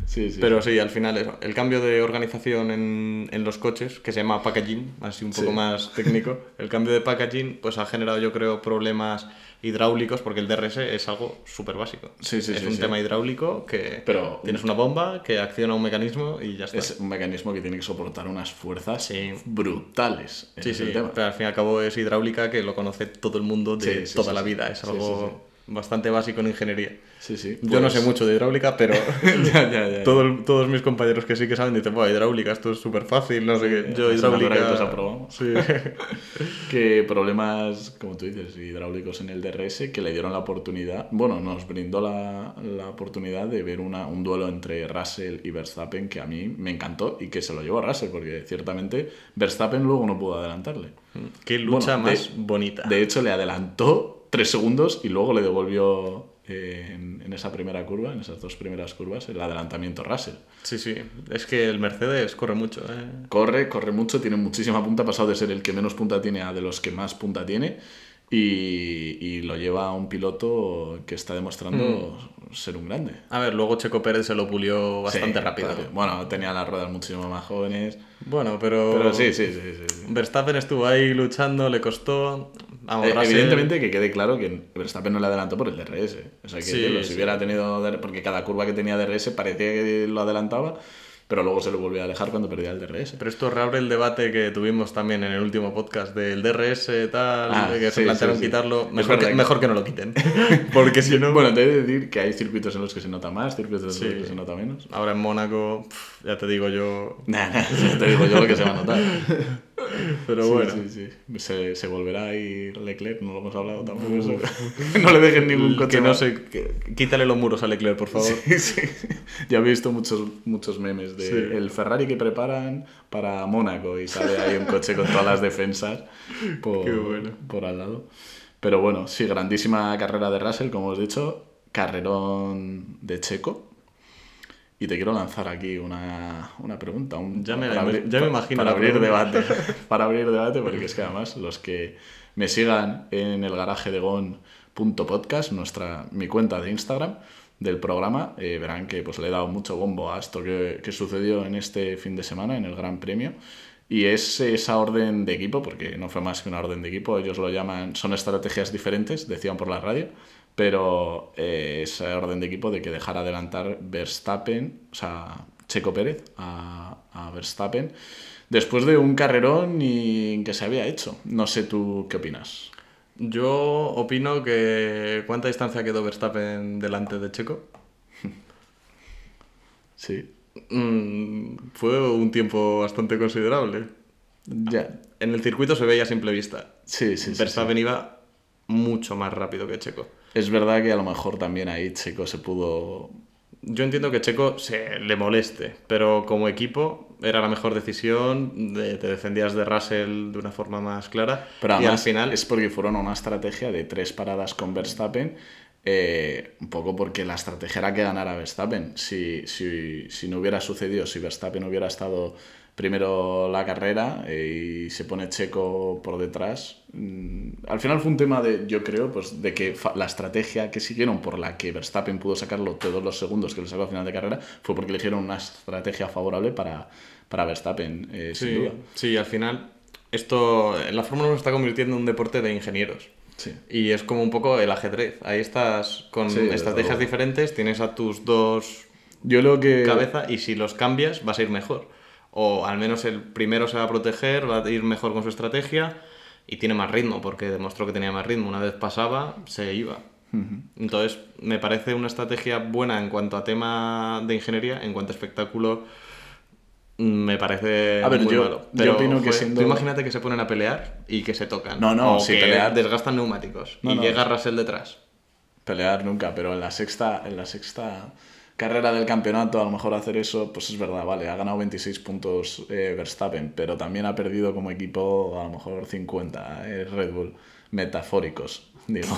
Sí, sí. Pero sí, al final eso. El cambio de organización en, en los coches, que se llama packaging, así un poco Sí. más técnico, el cambio de packaging pues ha generado yo creo problemas hidráulicos porque el DRS es algo súper básico. Sí, sí, es sí, un tema hidráulico que Pero- tienes una bomba que acciona un mecanismo y ya está. es un mecanismo que tiene que soportar unas fuerzas Sí. brutales. Sí, sí, tema. pero al fin y al cabo es hidráulica que lo conoce todo el mundo de toda la vida. Es algo bastante básico en ingeniería. Sí, sí. Yo no Pues- sé mucho de hidráulica, pero ya, ya, ya. todo todos mis compañeros que sí que saben dicen, bueno, hidráulica, esto es súper fácil, no sé qué. Yo hidráulica... aprobamos. Sí. que problemas, como tú dices, hidráulicos en el DRS que le dieron la oportunidad, bueno, nos brindó la, la oportunidad de ver una, un duelo entre Russell y Verstappen que a mí me encantó y que se lo llevó a Russell porque ciertamente Verstappen luego no pudo adelantarle. Qué lucha Bueno, de- más bonita. De hecho, le adelantó tres segundos y luego le devolvió eh, en, en esa primera curva, en esas dos primeras curvas, el adelantamiento Russell. Sí, sí. Es que el Mercedes corre mucho, ¿eh? Corre, corre mucho, tiene muchísima punta, ha pasado de ser el que menos punta tiene a de los que más punta tiene. Y, y lo lleva a un piloto que está demostrando ser un grande. A ver, luego Checo Pérez se lo pulió bastante Sí, rápido. claro. Bueno, tenía las ruedas muchísimo más jóvenes. Bueno, pero... Pero sí, sí. sí, sí. Verstappen estuvo ahí luchando, le costó... Vamos, Eh, Evidentemente que quede claro que Verstappen no le adelantó por el DRS. O sea, que Sí, decirlo, si sí. hubiera tenido. Porque cada curva que tenía DRS parecía que lo adelantaba, pero luego se lo volvía a alejar cuando perdía el DRS. Pero esto reabre el debate que tuvimos también en el último podcast del DRS tal, Ah, de que se sí, plantearon sí, sí. quitarlo. Mejor que, mejor que no lo quiten. Porque si no... Bueno, te he de decir que hay circuitos en los que se nota más, circuitos en los que se nota menos. Ahora en Mónaco, ya te digo yo... Nah, nah, te digo yo lo que se va a notar. Pero Sí, bueno. sí, sí. Se, se volverá ahí Leclerc, no lo hemos hablado tampoco. eso. no le dejen ningún coche que no que- quítale los muros a Leclerc, por favor. Ya he visto muchos, muchos memes de el Ferrari que preparan para Mónaco y sale ahí un coche con todas las defensas por, Qué bueno. por al lado. Pero bueno, sí, grandísima carrera de Russell, como os he dicho, carrerón de Checo. Y te quiero lanzar aquí una, una pregunta. un- Ya me para ya me imagino Para abrir debate. Para abrir debate, porque es que además los que me sigan en el garaje de Gon.podcast, nuestra, mi cuenta de Instagram del programa, eh, verán que pues, le he dado mucho bombo a esto que, que sucedió en este fin de semana, en el Gran Premio. Y es esa orden de equipo, porque no fue más que una orden de equipo, ellos lo llaman, son estrategias diferentes, decían por la radio, pero eh, esa orden de equipo de que dejara adelantar Verstappen, o sea, Checo Pérez a, a Verstappen, después de un carrerón y que se había hecho. No sé tú qué opinas. Yo opino que. ¿Cuánta distancia quedó Verstappen delante de Checo? Sí. Mm, fue un tiempo bastante considerable. Ya. En el circuito se veía a simple vista. Sí, sí, sí, Verstappen iba mucho más rápido que Checo. Es verdad que a lo mejor también ahí Checo se pudo... Yo entiendo que Checo se le moleste, pero como equipo era la mejor decisión, de- te defendías de Russell de una forma más clara Pero y al final es porque fueron a una estrategia de tres paradas con Verstappen, eh, un poco porque la estrategia era que ganara Verstappen. Si, si, si no hubiera sucedido, si Verstappen hubiera estado primero la carrera eh, y se pone Checo por detrás, mm, al final fue un tema de, yo creo, pues de que la estrategia que siguieron por la que Verstappen pudo sacarlo todos los segundos que le sacó al final de carrera fue porque eligieron una estrategia favorable para, para Verstappen, eh, sin sí, duda. sí, al final esto la Fórmula 1 se está convirtiendo en un deporte de ingenieros. Sí. Y es como un poco el ajedrez. Ahí estás con Sí, estrategias diferentes, tienes a tus dos Yo lo que... cabeza y si los cambias vas a ir mejor. O al menos el primero se va a proteger, va a ir mejor con su estrategia y tiene más ritmo porque demostró que tenía más ritmo. Una vez pasaba, se iba. Entonces, me parece una estrategia buena en cuanto a tema de ingeniería, en cuanto a espectáculo, me parece A ver, muy yo- malo. yo opino que siendo- tú imagínate que se ponen a pelear y que se tocan. No, no, o que pelear- desgastan neumáticos No, y no. llega Russell detrás. pelear nunca, pero en la sexta, en la sexta carrera del campeonato, a lo mejor hacer eso, pues es verdad, vale, ha ganado 26 puntos eh, Verstappen, pero también ha perdido como equipo a lo mejor 50 eh, Red Bull, metafóricos, digo.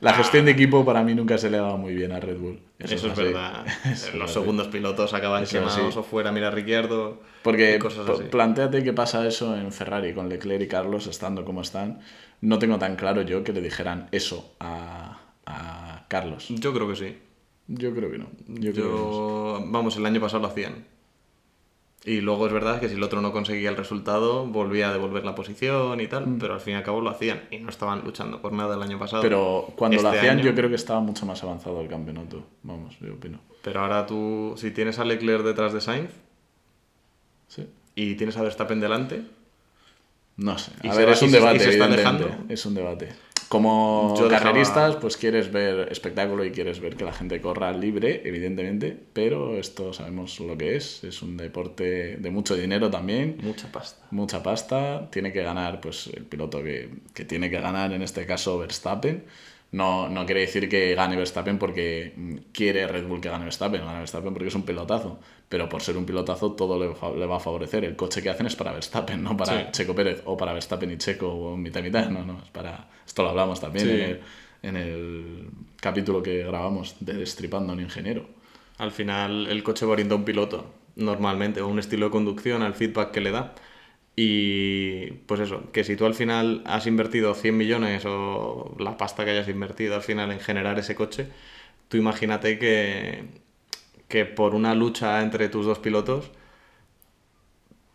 La gestión de equipo para mí nunca se le ha dado muy bien a Red Bull. Eso, es así. verdad. Eso Los así. segundos pilotos acaban Eso es quemados así. o fuera, mira Ricciardo. Porque y cosas pl- así. plantéate que pasa eso en Ferrari con Leclerc y Carlos estando como están. No tengo tan claro yo que le dijeran eso a, a Carlos. Yo creo que sí. Yo creo que no. Yo creo que no. Yo, vamos, el año pasado lo hacían. Y luego es verdad que si el otro no conseguía el resultado, volvía a devolver la posición y tal, pero al fin y al cabo lo hacían y no estaban luchando por nada el año pasado. Mm. Pero cuando lo Este hacían, año- yo creo que estaba mucho más avanzado el campeonato. Vamos, yo opino. Pero ahora tú, si tienes a Leclerc detrás de Sainz Sí. y tienes a Verstappen delante, No sé. ¿Y A ver, es un debate. se está evidentemente. alejando? Es un debate. Como Yo dejaba- carreristas, pues quieres ver espectáculo y quieres ver que la gente corra libre, evidentemente, pero esto sabemos lo que es. Es un deporte de mucho dinero también. mucha pasta. mucha pasta, tiene que ganar pues el piloto que, que tiene que ganar, en este caso Verstappen. No, no quiere decir que gane Verstappen porque mm, quiere Red Bull que gane Verstappen, gana Verstappen porque es un pilotazo, pero por ser un pilotazo todo le, va a favorecer. El coche que hacen es para Verstappen, no para Sí. Checo Pérez o para Verstappen y Checo o mitad y mitad, no, no, es para... Esto lo hablamos también Sí. en, el, en el capítulo que grabamos de Destripando a un ingeniero. Al final el coche va a un piloto, normalmente, o un estilo de conducción, al feedback que le da. Y pues eso, que si tú al final has invertido 100 millones o la pasta que hayas invertido al final en generar ese coche, tú imagínate que, que por una lucha entre tus dos pilotos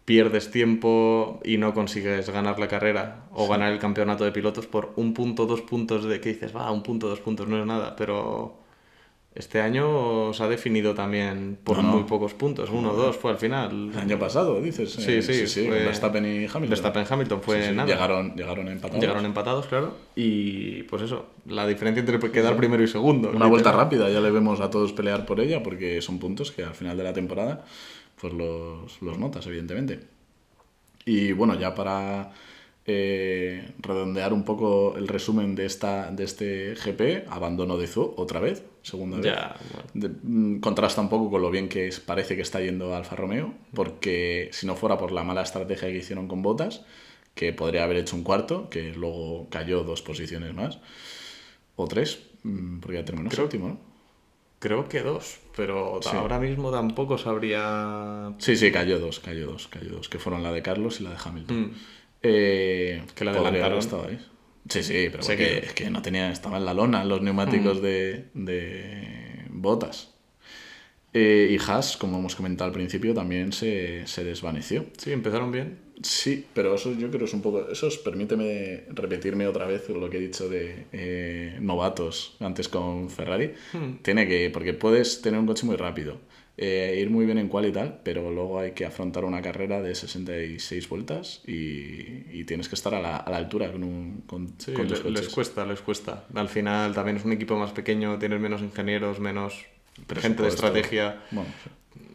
pierdes tiempo y no consigues ganar la carrera o ganar el campeonato de pilotos por un punto, dos puntos de que dices, va, un punto, dos puntos no es nada, pero este año se ha definido también por No, no. muy pocos puntos, uno o dos fue al final. El año pasado, dices. Sí, Eh, sí, sí, fue- Verstappen y Hamilton. Verstappen Hamilton fue Sí, sí, nada. Llegaron, llegaron empatados. Llegaron empatados, claro. Y pues eso, la diferencia entre quedar primero y segundo. Una vuelta rápida, ya le vemos a todos pelear por ella porque son puntos que al final de la temporada pues los, los notas, evidentemente. Y bueno, ya para eh, redondear un poco el resumen de, esta, de este GP, abandono de Zoo otra vez, segunda vez. Ya, bueno. De- mm, contrasta un poco con lo bien que es- parece que está yendo Alfa Romeo, porque si no fuera por la mala estrategia que hicieron con Botas, que podría haber hecho un cuarto, que luego cayó dos posiciones más, o tres, mm, porque ya terminó Creo- séptimo, ¿no? Creo que dos, pero Sí. ahora mismo tampoco sabría... Sí, sí, cayó dos, cayó dos, cayó dos, que fueron la de Carlos y la de Hamilton. Mm. Eh, Que la adelantaron. estado ahí. Sí, sí, pero Sé que- es que no tenía, estaba en la lona los neumáticos Mm. de, de botas. Eh, y Haas, como hemos comentado al principio, también se, se desvaneció. Sí, empezaron bien. Sí, pero eso yo creo es un poco. Eso es, permíteme repetirme otra vez lo que he dicho de eh, novatos antes con Ferrari. Hmm. Tiene que. Porque puedes tener un coche muy rápido, eh, ir muy bien en cual y tal, pero luego hay que afrontar una carrera de 66 vueltas y, y tienes que estar a la, a la altura con, un, con, Sí, con tus le- les cuesta, les cuesta. Al final también es un equipo más pequeño, tienes menos ingenieros, menos gente de estrategia. Bueno,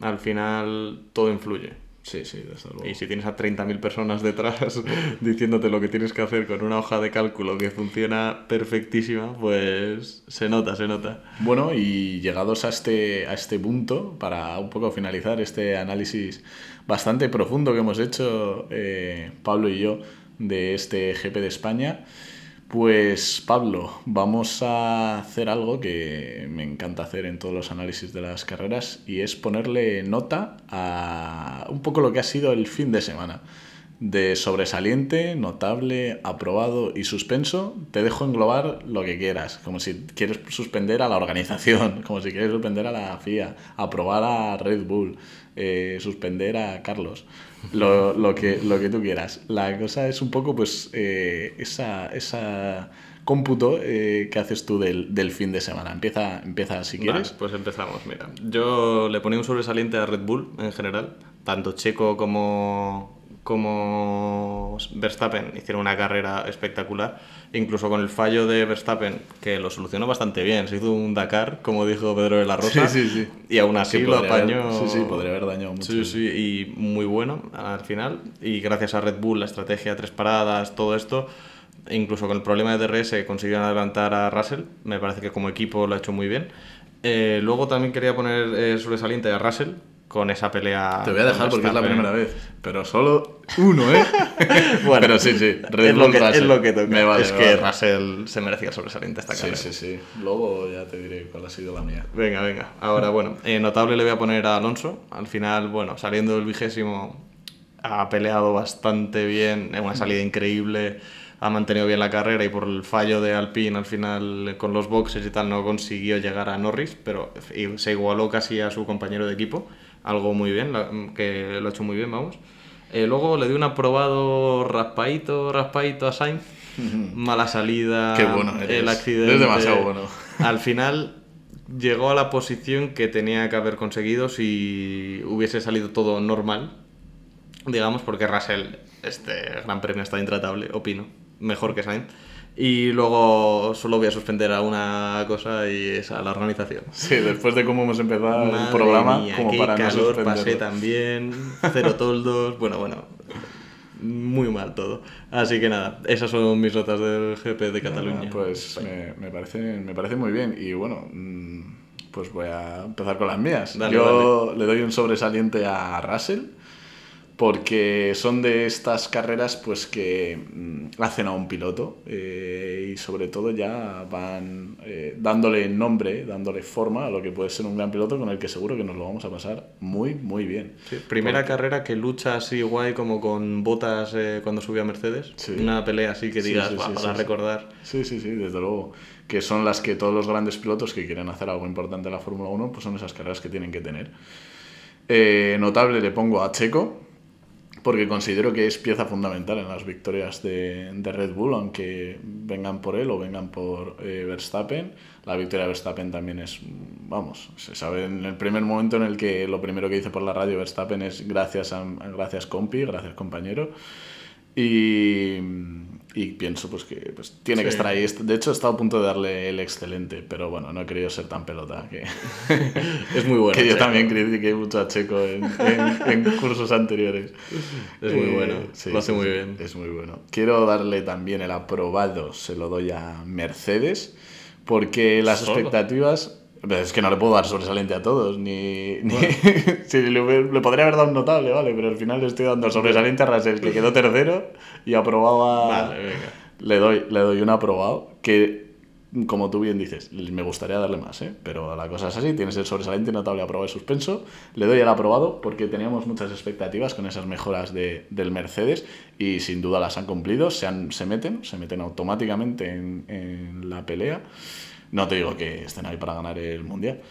Al final todo influye. Sí, sí, desde luego. Y si tienes a 30.000 personas detrás diciéndote lo que tienes que hacer con una hoja de cálculo que funciona perfectísima, pues se nota, se nota. Bueno, y llegados a este, a este punto, para un poco finalizar este análisis bastante profundo que hemos hecho eh, Pablo y yo de este GP de España, pues Pablo, vamos a hacer algo que me encanta hacer en todos los análisis de las carreras y es ponerle nota a un poco lo que ha sido el fin de semana. De sobresaliente, notable, aprobado y suspenso, te dejo englobar lo que quieras. Como si quieres suspender a la organización, como si quieres suspender a la FIA, aprobar a Red Bull, eh, suspender a Carlos, lo, lo que, lo que tú quieras. La cosa es un poco, pues, eh, esa, esa cómputo eh, que haces tú del, del fin de semana. Empieza, empieza si quieres. Vale, pues empezamos, mira. Yo le ponía un sobresaliente a Red Bull en general, tanto Checo como, como Verstappen hicieron una carrera espectacular, incluso con el fallo de Verstappen, que lo solucionó bastante bien, se hizo un Dakar, como dijo Pedro de la Rosa, Sí, sí, sí. y aún así lo podría haber- apañó. sí, sí, podría haber dañado mucho. Sí, sí, y muy bueno al final. Y gracias a Red Bull, la estrategia, tres paradas, todo esto, incluso con el problema de DRS consiguieron adelantar a Russell. Me parece que como equipo lo ha hecho muy bien. Eh, luego también quería poner eh, sobresaliente a Russell con esa pelea. Te voy a dejar porque es la primera vez, pero solo uno, ¿eh? Bueno, pero sí, sí, Red es, lo que, es lo que toca. Me vale, es me que vale. Russell se merecía sobresaliente esta Sí, carrera. sí, sí. Luego ya te diré cuál ha sido la mía. Venga, venga. Ahora, bueno, eh, notable le voy a poner a Alonso. Al final, bueno, saliendo del vigésimo, ha peleado bastante bien, es una salida increíble, ha mantenido bien la carrera y por el fallo de Alpine al final con los boxes y tal no consiguió llegar a Norris, pero se igualó casi a su compañero de equipo, algo muy bien, la- que lo ha hecho muy bien, vamos. Eh, luego le di un aprobado raspadito, raspadito a Sainz. Mala salida, Qué bueno eres. el accidente. Eres demasiado bueno. Al final llegó a la posición que tenía que haber conseguido si hubiese salido todo normal, digamos, porque Russell, este gran premio está intratable, opino, mejor que Sainz. Y luego solo voy a suspender a una cosa y es a la organización. Sí, después de cómo hemos empezado el Madre programa, mía, como qué para no calor suspenderlo. pasé también, cero toldos, bueno, bueno, muy mal todo. Así que nada, esas son mis notas del GP de Cataluña. Pues me, me parece, me parece muy bien. Y bueno, mm, pues voy a empezar con las mías. Dale, Yo le doy un sobresaliente a Russell porque son de estas carreras pues que mm, hacen a un piloto eh, y sobre todo ya van eh, dándole nombre, dándole forma a lo que puede ser un gran piloto con el que seguro que nos lo vamos a pasar muy, muy bien. Sí, primera Porque- carrera que lucha así guay como con botas eh, cuando subió a Mercedes. Sí. Una pelea así que digas, sí, "Buah, sí, para recordar. Sí, sí, sí, desde luego. Que son las que todos los grandes pilotos que quieren hacer algo importante en la Fórmula 1, pues son esas carreras que tienen que tener. Eh, notable le pongo a Checo, porque considero que es pieza fundamental en las victorias de, de Red Bull, aunque vengan por él o vengan por eh, Verstappen. La victoria de Verstappen también es, vamos, se sabe en el primer momento en el que lo primero que dice por la radio Verstappen es gracias, a, gracias compi, gracias compañero. Y, y pienso pues que pues, tiene que estar ahí. De hecho, he estado a punto de darle el excelente, pero bueno, no he querido ser tan pelota que, Es muy bueno. que yo Checo. también critiqué mucho a Checo en, en- en cursos anteriores. Es muy Eh, bueno, sí, lo hace muy bien. Es muy bueno. Quiero darle también el aprobado, se lo doy a Mercedes, porque las ¿Solo? expectativas... pero Es que no le puedo dar sobresaliente a todos, ni... ni- sí, le, podría haber dado un notable, ¿vale? Pero al final le estoy dando sobresaliente a Russell, que quedó tercero, y aprobado a... Vale, venga. Le doy, le doy un aprobado que, como tú bien dices, me gustaría darle más, ¿eh? pero la cosa es así, tienes el sobresaliente, notable, aprobado y suspenso. Le doy el aprobado porque teníamos muchas expectativas con esas mejoras de, del Mercedes y sin duda las han cumplido, se, han- se meten, se meten automáticamente en, en la pelea. No te digo que estén ahí para ganar el Mundial.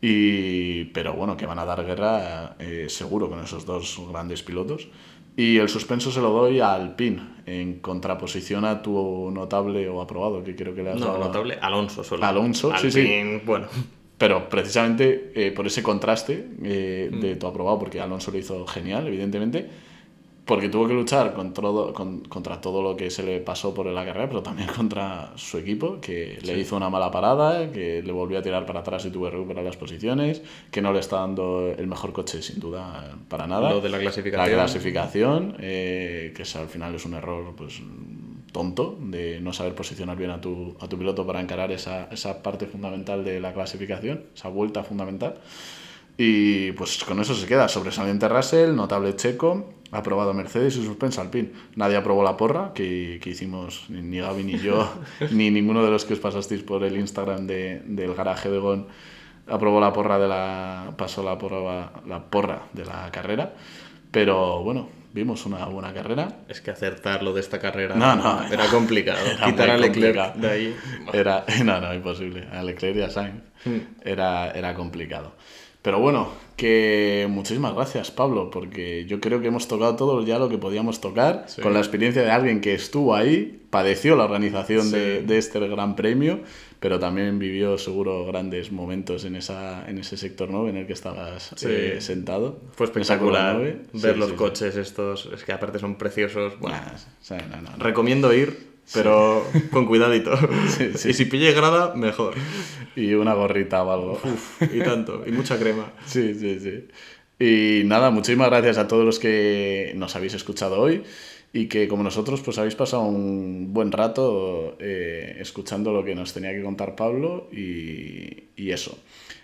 Y, pero bueno, que van a dar guerra eh, seguro con esos dos grandes pilotos. Y el suspenso se lo doy a Alpine, en contraposición a tu notable o aprobado, que creo que le has No, dado. notable, Alonso solo. Alonso, sí, sí. Alpine, Bueno, Pero precisamente eh, por ese contraste eh, Mm. de tu aprobado, porque Alonso lo hizo genial, evidentemente, porque tuvo que luchar con todo- con- contra todo lo que se le pasó por la carrera, pero también contra su equipo, que le hizo una mala parada, que le volvió a tirar para atrás y tuvo que recuperar las posiciones, que no le está dando el mejor coche sin duda para nada. Lo de la clasificación. La clasificación, eh, que es- al final es un error pues tonto de no saber posicionar bien a tu, a tu piloto para encarar esa, esa parte fundamental de la clasificación, esa vuelta fundamental. Y pues con eso se queda. Sobresaliente Russell, notable Checo, aprobado Mercedes y suspenso Alpine. Nadie aprobó la porra que, que hicimos, ni- Gaby ni yo, ni ninguno de los que os pasasteis por el Instagram de, del garaje de Gon aprobó la porra de la. pasó la porra, la porra de la carrera. Pero bueno, vimos una buena carrera. es que acertar lo de esta carrera No, no, era complicado. era Quitar a Leclerc complicado. de ahí. Era, no, no, imposible. A Leclerc y a Sainz era, era complicado. Pero bueno, que muchísimas gracias, Pablo, porque yo creo que hemos tocado todo ya lo que podíamos tocar, Sí. con la experiencia de alguien que estuvo ahí, padeció la organización Sí. de, de este gran premio, pero también vivió seguro grandes momentos en, esa, en ese sector 9 en el que estabas Sí. eh, sentado. Fue espectacular 9. ver los coches estos, es que aparte son preciosos. Bueno, Nah, no, no, no. recomiendo ir, pero con cuidadito. Sí, sí. Y si pille grada, mejor. Y una gorrita o algo. Y tanto, y mucha crema. Sí, sí, sí. Y nada, muchísimas gracias a todos los que nos habéis escuchado hoy y que como nosotros pues habéis pasado un buen rato eh, escuchando lo que nos tenía que contar Pablo y, y eso.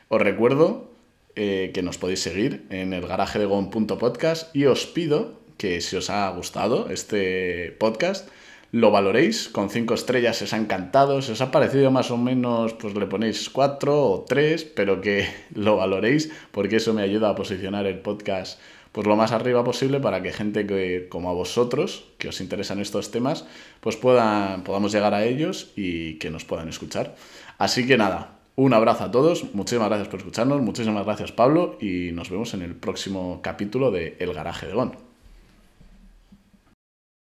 Os recuerdo eh, que nos podéis seguir en el garaje de y os pido que si os ha gustado este podcast lo valoréis con cinco estrellas, si os ha encantado, si os ha parecido más o menos, pues le ponéis cuatro o tres, pero que lo valoréis porque eso me ayuda a posicionar el podcast pues lo más arriba posible para que gente que, como a vosotros, que os interesan estos temas, pues puedan, podamos llegar a ellos y que nos puedan escuchar. Así que nada, un abrazo a todos, muchísimas gracias por escucharnos, muchísimas gracias Pablo y nos vemos en el próximo capítulo de El Garaje de Gon.